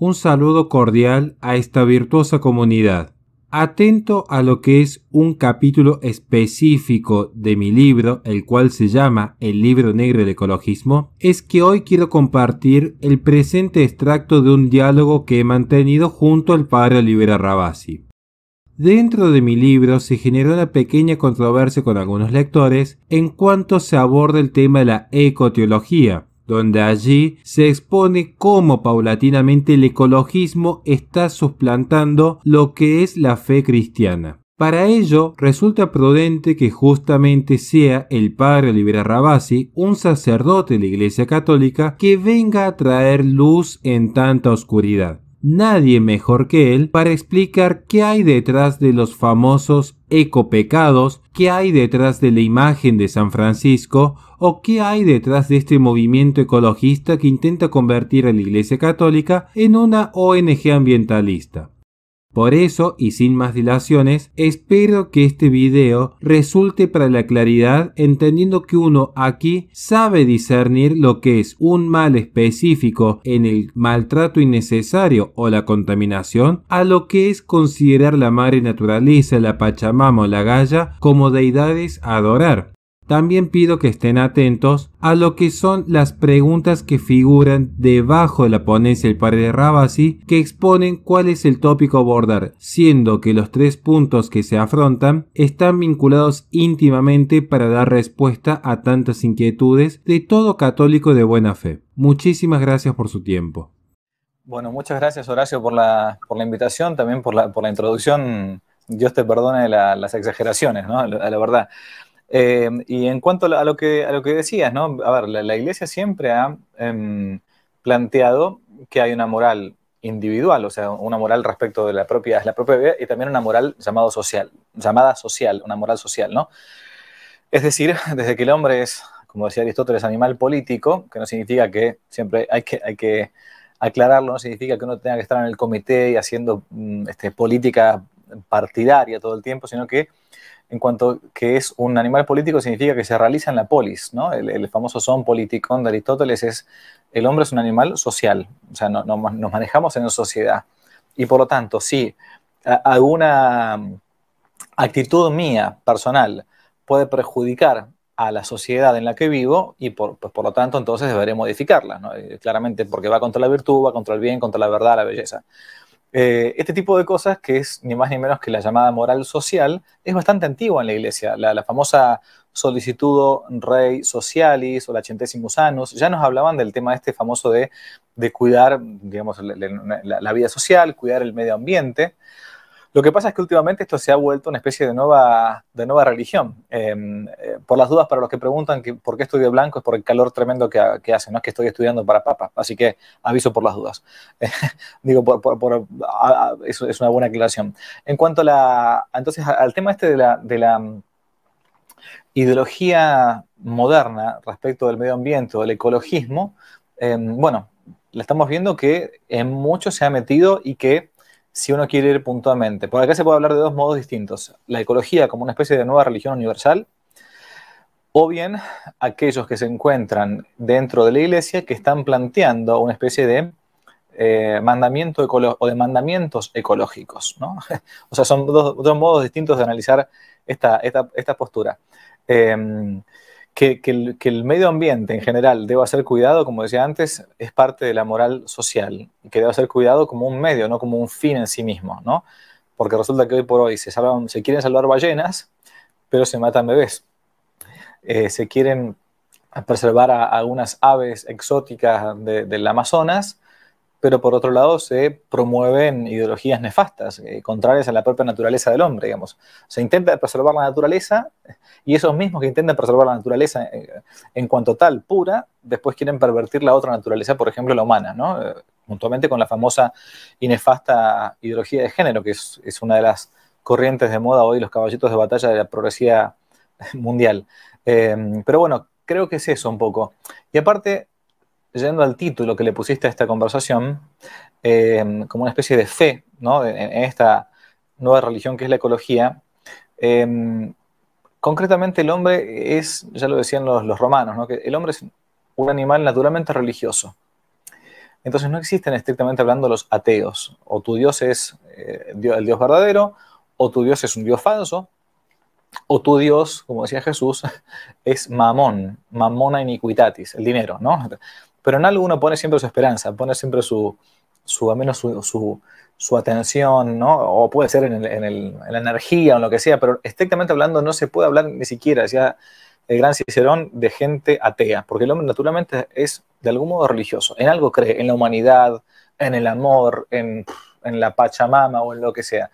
un saludo cordial a esta virtuosa comunidad. Atento a lo que es un capítulo específico de mi libro, el cual se llama El libro negro del ecologismo, es que hoy quiero compartir el presente extracto de un diálogo que he mantenido junto al padre Olivera Rabasi. Dentro de mi libro se generó una pequeña controversia con algunos lectores en cuanto se aborda el tema de la ecoteología, donde allí se expone cómo paulatinamente el ecologismo está suplantando lo que es la fe cristiana. Para ello, resulta prudente que justamente sea el padre Olivera Rabasi, un sacerdote de la Iglesia Católica, que venga a traer luz en tanta oscuridad nadie mejor que él para explicar qué hay detrás de los famosos ecopecados, qué hay detrás de la imagen de San Francisco o qué hay detrás de este movimiento ecologista que intenta convertir a la Iglesia Católica en una ONG ambientalista. Por eso, y sin más dilaciones, espero que este video resulte para la claridad entendiendo que uno aquí sabe discernir lo que es un mal específico en el maltrato innecesario o la contaminación a lo que es considerar la madre naturaleza, la Pachamama o la Gaya como deidades a adorar. También pido que estén atentos a lo que son las preguntas que figuran debajo de la ponencia del padre Rabasi que exponen cuál es el tópico a abordar, siendo que los tres puntos que se afrontan están vinculados íntimamente para dar respuesta a tantas inquietudes de todo católico de buena fe. Muchísimas gracias por su tiempo. Bueno, muchas gracias Horacio por la, por la invitación, también por la, por la introducción. Dios te perdone las exageraciones, ¿no? la verdad. Eh, y en cuanto a lo que, a lo que decías, ¿no? A ver, la, Iglesia siempre ha em, planteado que hay una moral individual, o sea, una moral respecto de la propia, la propia vida y también una moral llamado social, llamada social, una moral social, ¿no? Es decir, desde que el hombre es, como decía Aristóteles, animal político, que no significa que siempre hay que, hay que aclararlo, no significa que uno tenga que estar en el comité y haciendo mm, este, política partidaria todo el tiempo, sino que en cuanto que es un animal político significa que se realiza en la polis, ¿no? El, famoso son politikon de Aristóteles es, el hombre es un animal social, o sea, no, nos manejamos en sociedad. Y por lo tanto, si alguna actitud mía personal puede perjudicar a la sociedad en la que vivo y por, pues, por lo tanto entonces deberé modificarla. Eh, claramente porque va contra la virtud, va contra el bien, contra la verdad, la belleza. Eh, este tipo de cosas, que es ni más ni menos que la llamada moral social, es bastante antigua en la iglesia. La, famosa solicitudo rei socialis o la centesimus annus, ya nos hablaban del tema este famoso de, cuidar, digamos, la, vida social, cuidar el medio ambiente. Lo que pasa es que últimamente esto se ha vuelto una especie de nueva, de nueva religión. Em, eh, por las dudas, para los que preguntan por qué estudio blanco, es por el calor tremendo que, que, hace, no es que estoy estudiando para papa, así que aviso por las dudas. digo, por, es una buena aclaración. En cuanto a la, entonces, al tema este de la, de la mm, ideología moderna respecto del medio ambiente o del ecologismo, em, bueno, le estamos viendo que en mucho se ha metido y que si uno quiere ir puntualmente. Por acá se puede hablar de dos modos distintos. La ecología como una especie de nueva religión universal, o bien aquellos que se encuentran dentro de la iglesia que están planteando una especie de eh, mandamiento o de mandamientos ecológicos. ¿no? o sea, son dos, modos distintos de analizar esta, esta, postura. Em, que, el, medio ambiente en general deba ser cuidado, como decía antes, es parte de la moral social, que deba ser cuidado como un medio, no como un fin en sí mismo, ¿no? Porque resulta que hoy por hoy se, se quieren salvar ballenas, pero se matan bebés. Eh, se quieren preservar algunas aves exóticas del Amazonas, pero por otro lado se promueven ideologías nefastas, eh, contrarias a la propia naturaleza del hombre, digamos. Se intenta preservar la naturaleza y esos mismos que intentan preservar la naturaleza eh, en, cuanto tal, pura, después quieren pervertir la otra naturaleza, por ejemplo la humana, ¿no? Eh, con la famosa y nefasta ideología de género, que es, una de las corrientes de moda hoy, los caballitos de batalla de la progresía mundial. pero bueno, creo que es eso un poco. Y aparte, yendo al título que le pusiste a esta conversación, eh, como una especie de fe ¿no? en, esta nueva religión que es la ecología, eh, concretamente el hombre es, ya lo decían los, romanos, ¿no? que el hombre es un animal naturalmente religioso. Entonces no existen estrictamente hablando los ateos. O tu Dios es eh, el Dios verdadero, o tu Dios es un Dios falso, o tu Dios, como decía Jesús, es mamón, mamona iniquitatis, el dinero, ¿no? Pero en algo uno pone siempre su esperanza, pone siempre su, su menos su, su, atención, ¿no? O puede ser en, en, la energía o en lo que sea, pero estrictamente hablando no se puede hablar ni siquiera, decía el gran Cicerón, de gente atea, porque el hombre naturalmente es de algún modo religioso, en algo cree, en la humanidad, en el amor, en, en la Pachamama o en lo que sea.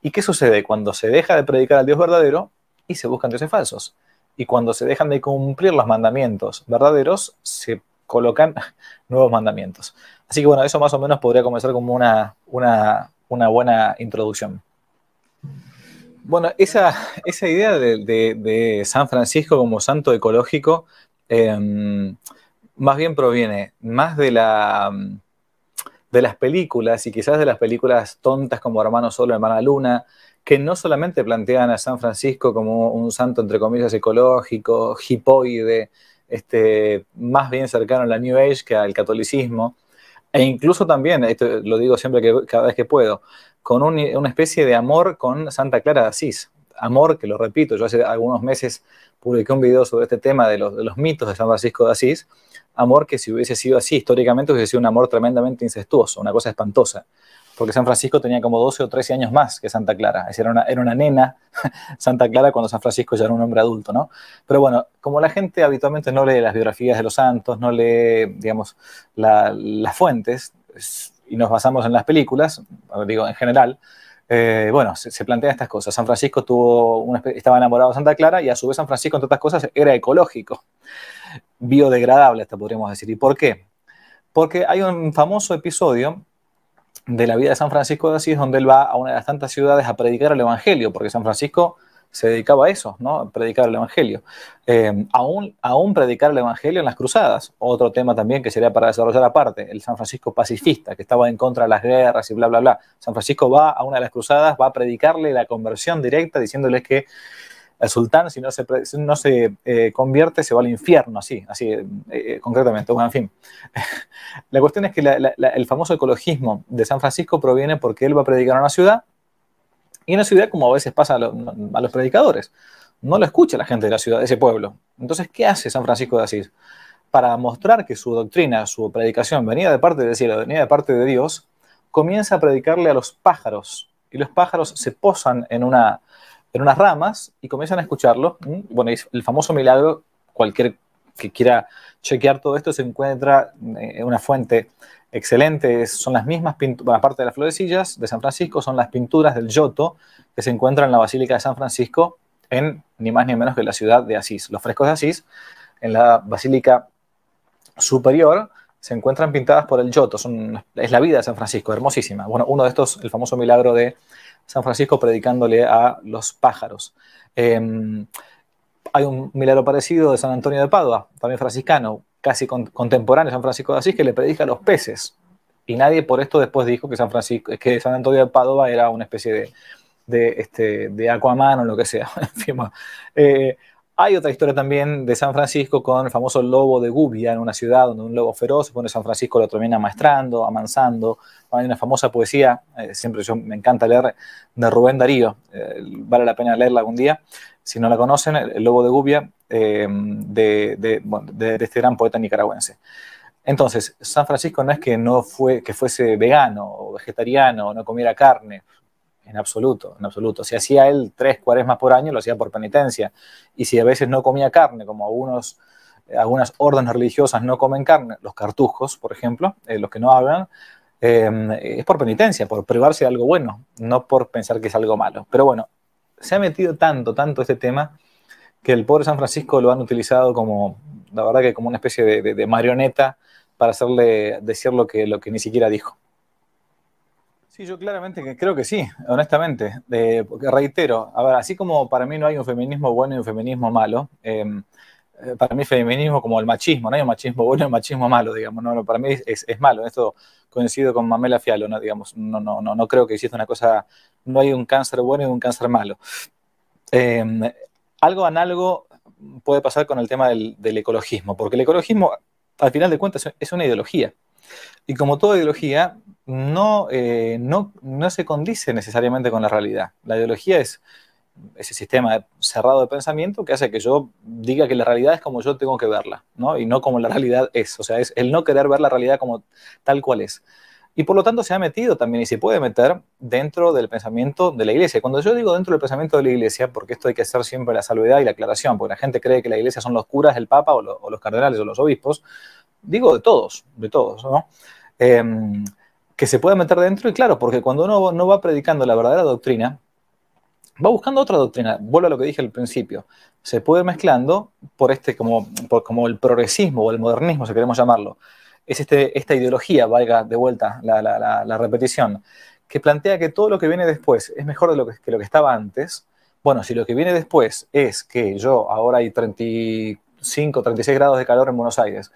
¿Y qué sucede cuando se deja de predicar al Dios verdadero y se buscan dioses falsos? Y cuando se dejan de cumplir los mandamientos verdaderos, se colocan nuevos mandamientos. Así que bueno, eso más o menos podría comenzar como una, una, buena introducción. Bueno, esa, esa idea de, San Francisco como santo ecológico em, más bien proviene más de la de las películas y quizás de las películas tontas como Hermano Solo, Hermana Luna, que no solamente plantean a San Francisco como un santo, entre comillas, ecológico, hipoide, este, más bien cercano a la New Age que al catolicismo, e incluso también, esto lo digo siempre que cada vez que puedo, con una especie de amor con Santa Clara de Asís. Amor, que lo repito, yo hace algunos meses publiqué un video sobre este tema de los, de los mitos de San Francisco de Asís, amor que si hubiese sido así históricamente hubiese sido un amor tremendamente incestuoso, una cosa espantosa, porque San Francisco tenía como 12 o 13 años más que Santa Clara, es decir, era una, era una nena Santa Clara cuando San Francisco ya era un hombre adulto, ¿no? Pero bueno, como la gente habitualmente no lee las biografías de los santos, no lee, digamos, las fuentes, y nos basamos en las películas, digo, en general, eh, bueno, se, plantean estas cosas. San Francisco tuvo estaba enamorado de Santa Clara y a su vez San Francisco, entre otras cosas, era ecológico biodegradable, hasta podríamos decir. ¿Y por qué? Porque hay un famoso episodio de la vida de San Francisco de Asís donde él va a una de las tantas ciudades a predicar el Evangelio, porque San Francisco se dedicaba a eso, ¿no? A predicar el Evangelio. Eh, aún, aún predicar el Evangelio en las cruzadas, otro tema también que sería para desarrollar aparte, el San Francisco pacifista, que estaba en contra de las guerras y bla, bla, bla. San Francisco va a una de las cruzadas, va a predicarle la conversión directa, diciéndoles que el sultán, si no se, no se eh, convierte, se va al infierno, así, así eh, eh, concretamente. Bueno, en fin. la cuestión es que el famoso ecologismo de San Francisco proviene porque él va a predicar a una ciudad y en una ciudad, como a veces pasa a, los predicadores, no lo escucha la gente de la ciudad, de ese pueblo. Entonces, ¿qué hace San Francisco de Asís? Para mostrar que su doctrina, su predicación venía de parte del cielo, venía de parte de Dios, comienza a predicarle a los pájaros. Y los pájaros se posan en una, en unas ramas y comienzan a escucharlo. Bueno, el famoso milagro, cualquier que quiera chequear todo esto, se encuentra en eh, una fuente excelente, son las mismas pinturas, aparte de las florecillas de San Francisco, son las pinturas del Giotto que se encuentran en la Basílica de San Francisco en ni más ni menos que la ciudad de Asís. Los frescos de Asís, en la Basílica Superior, se encuentran pintadas por el son, es la vida de San Francisco, hermosísima. Bueno, uno de estos, el famoso milagro de San Francisco predicándole a los pájaros. Em, hay un milagro parecido de San Antonio de Padua, también franciscano, casi contemporáneo San Francisco de Asís, que le predica a los peces. Y nadie por esto después dijo que San, Francisco, que San Antonio de Padua era una especie de, de, este, de Aquaman o lo que sea. Eh, hay otra historia también de San Francisco con el famoso lobo de Gubia, en una ciudad donde un lobo feroz, pone San Francisco lo termina maestrando, amansando. Hay una famosa poesía, eh, siempre me encanta leer, de Rubén Darío, eh, vale la pena leerla algún día. Si no la conocen, El lobo de Gubia, eh, de, de, este gran poeta nicaragüense. Entonces, San Francisco no es que no fue, que fuese vegano o vegetariano o no comiera carne, en absoluto, en absoluto. Si hacía él tres cuaresmas por año, lo hacía por penitencia. Y si a veces no comía carne, como algunos, eh, algunas órdenes religiosas no comen carne, los cartujos, por ejemplo, eh, los que no hablan, em, es por penitencia, por privarse de algo bueno, no por pensar que es algo malo. Pero bueno, se ha metido tanto, tanto este tema, que el pobre San Francisco lo han utilizado como, la verdad que como una especie de, de marioneta para hacerle decir lo que, lo que ni siquiera dijo. Sí, yo claramente creo que sí, honestamente. porque reitero, a ver, así como para mí no hay un feminismo bueno y un feminismo malo, em, eh, para mí feminismo como el machismo, no hay un machismo bueno y un machismo malo, digamos, no, para mí es, es, malo. Esto coincido con Mamela Fialo, ¿no? Digamos, no, no, no, no creo que exista una cosa, no hay un cáncer bueno y un cáncer malo. Em, algo análogo puede pasar con el tema del, del ecologismo, porque el ecologismo, al final de cuentas, es una ideología. Y como toda ideología, no, eh, no, no se condice necesariamente con la realidad. La ideología es ese sistema cerrado de pensamiento que hace que yo diga que la realidad es como yo tengo que verla, ¿no? Y no como la realidad es. O sea, es el no querer ver la realidad como tal cual es. Y por lo tanto se ha metido también y se puede meter dentro del pensamiento de la iglesia. Cuando yo digo dentro del pensamiento de la iglesia, porque esto hay que hacer siempre la salvedad y la aclaración, porque la gente cree que la iglesia son los curas, el papa o, los cardenales o los obispos, digo de todos, de todos, ¿no? Em, que se puede meter dentro y claro, porque cuando uno no va predicando la verdadera doctrina, va buscando otra doctrina. Vuelvo a lo que dije al principio. Se puede mezclando por este, como, como el progresismo o el modernismo, si queremos llamarlo. Es este, esta ideología, valga de vuelta la, repetición, que plantea que todo lo que viene después es mejor de lo que, que lo que estaba antes. Bueno, si lo que viene después es que yo ahora hay 35, 36 grados de calor en Buenos Aires,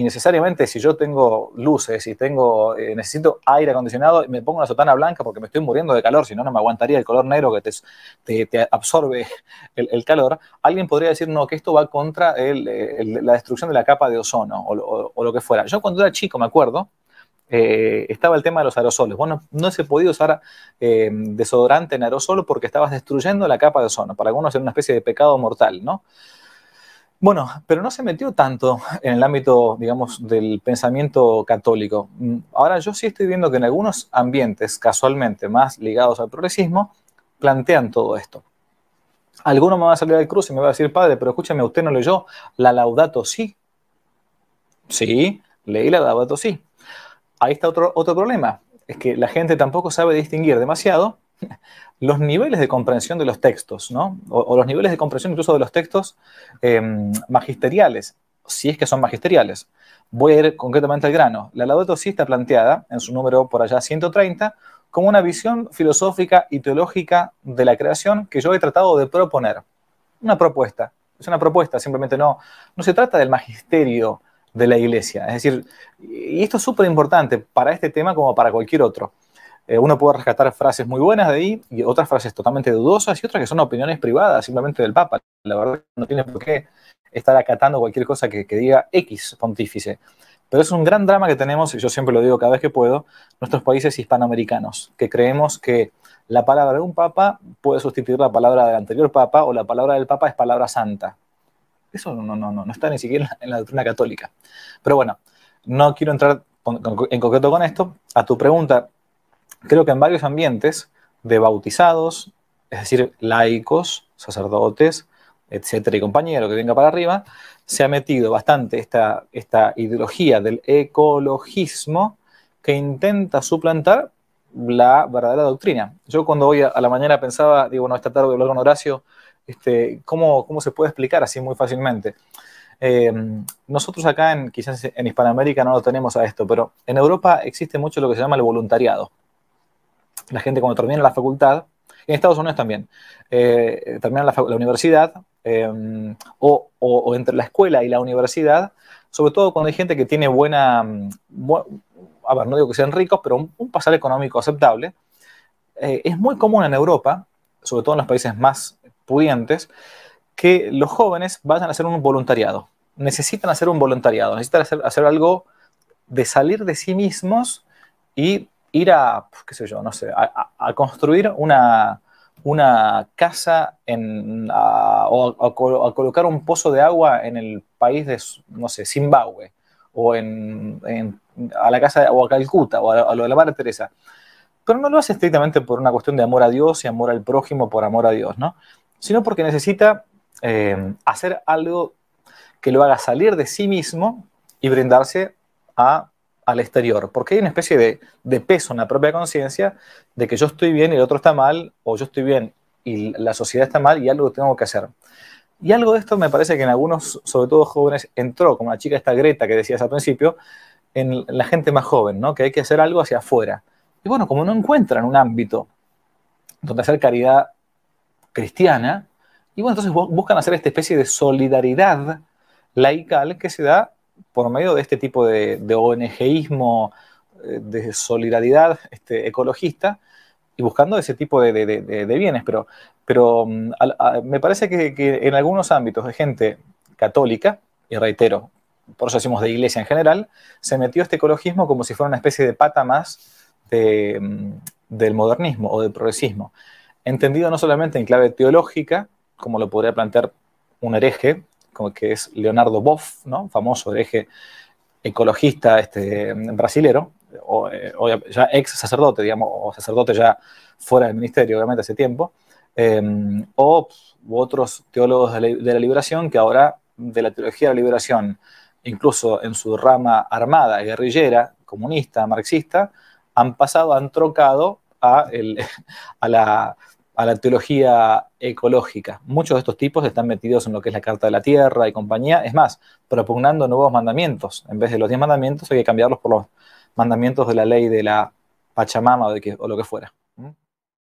y necesariamente si yo tengo luces y tengo, eh, necesito aire acondicionado, me pongo una sotana blanca porque me estoy muriendo de calor, si no, no me aguantaría el color negro que te, absorbe el, calor, alguien podría decir, no, que esto va contra la destrucción de la capa de ozono o, lo que fuera. Yo cuando era chico, me acuerdo, eh, estaba el tema de los aerosoles. Bueno, no se podía usar eh, desodorante en aerosol porque estabas destruyendo la capa de ozono. Para algunos era una especie de pecado mortal, ¿no? Bueno, pero no se metió tanto en el ámbito, digamos, del pensamiento católico. Mm, ahora yo sí estoy viendo que en algunos ambientes, casualmente más ligados al progresismo, plantean todo esto. Alguno me va a salir del cruz y me va a decir, padre, pero escúchame, ¿usted no leyó la Laudato Si? Sí, leí la Laudato Si. Ahí está otro, otro problema, es que la gente tampoco sabe distinguir demasiado los niveles de comprensión de los textos, ¿no? O, los niveles de comprensión incluso de los textos em, magisteriales, si es que son magisteriales. Voy a ir concretamente al grano. La Laudato Si está planteada, en su número por allá 130, como una visión filosófica y teológica de la creación que yo he tratado de proponer. Una propuesta. Es una propuesta, simplemente no, no se trata del magisterio de la iglesia. Es decir, y esto es súper importante para este tema como para cualquier otro. Eh, uno puede rescatar frases muy buenas de ahí y otras frases totalmente dudosas y otras que son opiniones privadas simplemente del Papa. La verdad no tiene por qué estar acatando cualquier cosa que, diga X pontífice. Pero es un gran drama que tenemos, y yo siempre lo digo cada vez que puedo, nuestros países hispanoamericanos, que creemos que la palabra de un papa puede sustituir la palabra del anterior papa o la palabra del papa es palabra santa. Eso no, no, no, no está ni siquiera en la doctrina católica. Pero bueno, no quiero entrar en concreto con esto. A tu pregunta, creo que en varios ambientes de bautizados, es decir, laicos, sacerdotes, etcétera, y compañero que venga para arriba, se ha metido bastante esta, esta ideología del ecologismo que intenta suplantar la verdadera doctrina. Yo cuando hoy a la mañana pensaba, digo, bueno, esta tarde voy a hablar con Horacio, este, ¿cómo, ¿cómo, se puede explicar así muy fácilmente? Eh, nosotros acá, en, quizás en Hispanoamérica no lo tenemos a esto, pero en Europa existe mucho lo que se llama el voluntariado la gente cuando termina la facultad, en Estados Unidos también, eh, termina la, universidad em, o, entre la escuela y la universidad, sobre todo cuando hay gente que tiene buena, a ver, no digo que sean ricos, pero un, pasar económico aceptable, eh, es muy común en Europa, sobre todo en los países más pudientes, que los jóvenes vayan a hacer un voluntariado. Necesitan hacer un voluntariado, necesitan hacer, hacer algo de salir de sí mismos y ir a, qué sé yo, no sé, a, construir una, una casa en, o a, colocar un pozo de agua en el país de, no sé, Zimbabue, o en, a la casa, o a Calcuta, o a, lo de la Madre Teresa. Pero no lo hace estrictamente por una cuestión de amor a Dios y amor al prójimo por amor a Dios, ¿no? Sino porque necesita eh, hacer algo que lo haga salir de sí mismo y brindarse a al exterior, porque hay una especie de, peso en la propia conciencia de que yo estoy bien y el otro está mal, o yo estoy bien y la sociedad está mal y algo tengo que hacer. Y algo de esto me parece que en algunos, sobre todo jóvenes, entró, como la chica esta Greta que decías al principio, en la gente más joven, ¿no? que hay que hacer algo hacia afuera. Y bueno, como no encuentran un ámbito donde hacer caridad cristiana, y bueno, entonces buscan hacer esta especie de solidaridad laical que se da por medio de este tipo de, de ONGismo, eh, de solidaridad este, ecologista, y buscando ese tipo de, bienes. Pero, pero mm, me parece que, en algunos ámbitos de gente católica, y reitero, por eso decimos de iglesia en general, se metió este ecologismo como si fuera una especie de pata más mm, del modernismo o del progresismo, entendido no solamente en clave teológica, como lo podría plantear un hereje, como que es Leonardo Boff, ¿no? famoso hereje ecologista este, brasilero, o, eh, ya ex sacerdote, digamos, o sacerdote ya fuera del ministerio, obviamente, hace tiempo, em, o otros teólogos de la, liberación que ahora de la teología de la liberación, incluso en su rama armada, guerrillera, comunista, marxista, han pasado, han trocado a, a la a la teología ecológica. Muchos de estos tipos están metidos en lo que es la Carta de la Tierra y compañía. Es más, propugnando nuevos mandamientos. En vez de los diez mandamientos hay que cambiarlos por los mandamientos de la ley de la Pachamama o, de que, o lo que fuera.